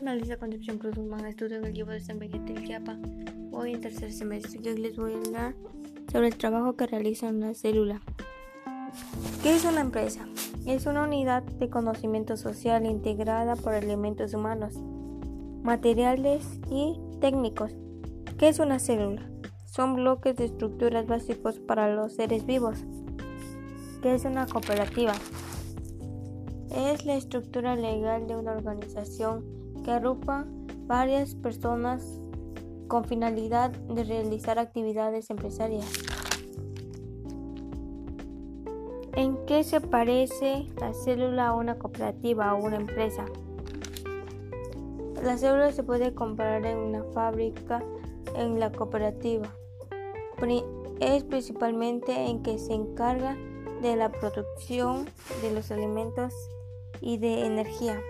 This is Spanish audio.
Analista Concepción Cruz Guzmán, estudio en el llevo de San Miguel del Chiapa. Hoy en tercer semestre yo les voy a hablar sobre el trabajo que realiza una célula. ¿Qué es una empresa? Es una unidad de conocimiento social integrada por elementos humanos, materiales y técnicos. ¿Qué es una célula? Son bloques de estructuras básicos para los seres vivos. ¿Qué es una cooperativa? Es la estructura legal de una organización que agrupa varias personas con finalidad de realizar actividades empresariales. ¿En qué se parece la célula a una cooperativa o una empresa? La célula se puede comparar en una fábrica en la cooperativa. Es principalmente en que se encarga de la producción de los alimentos y de energía.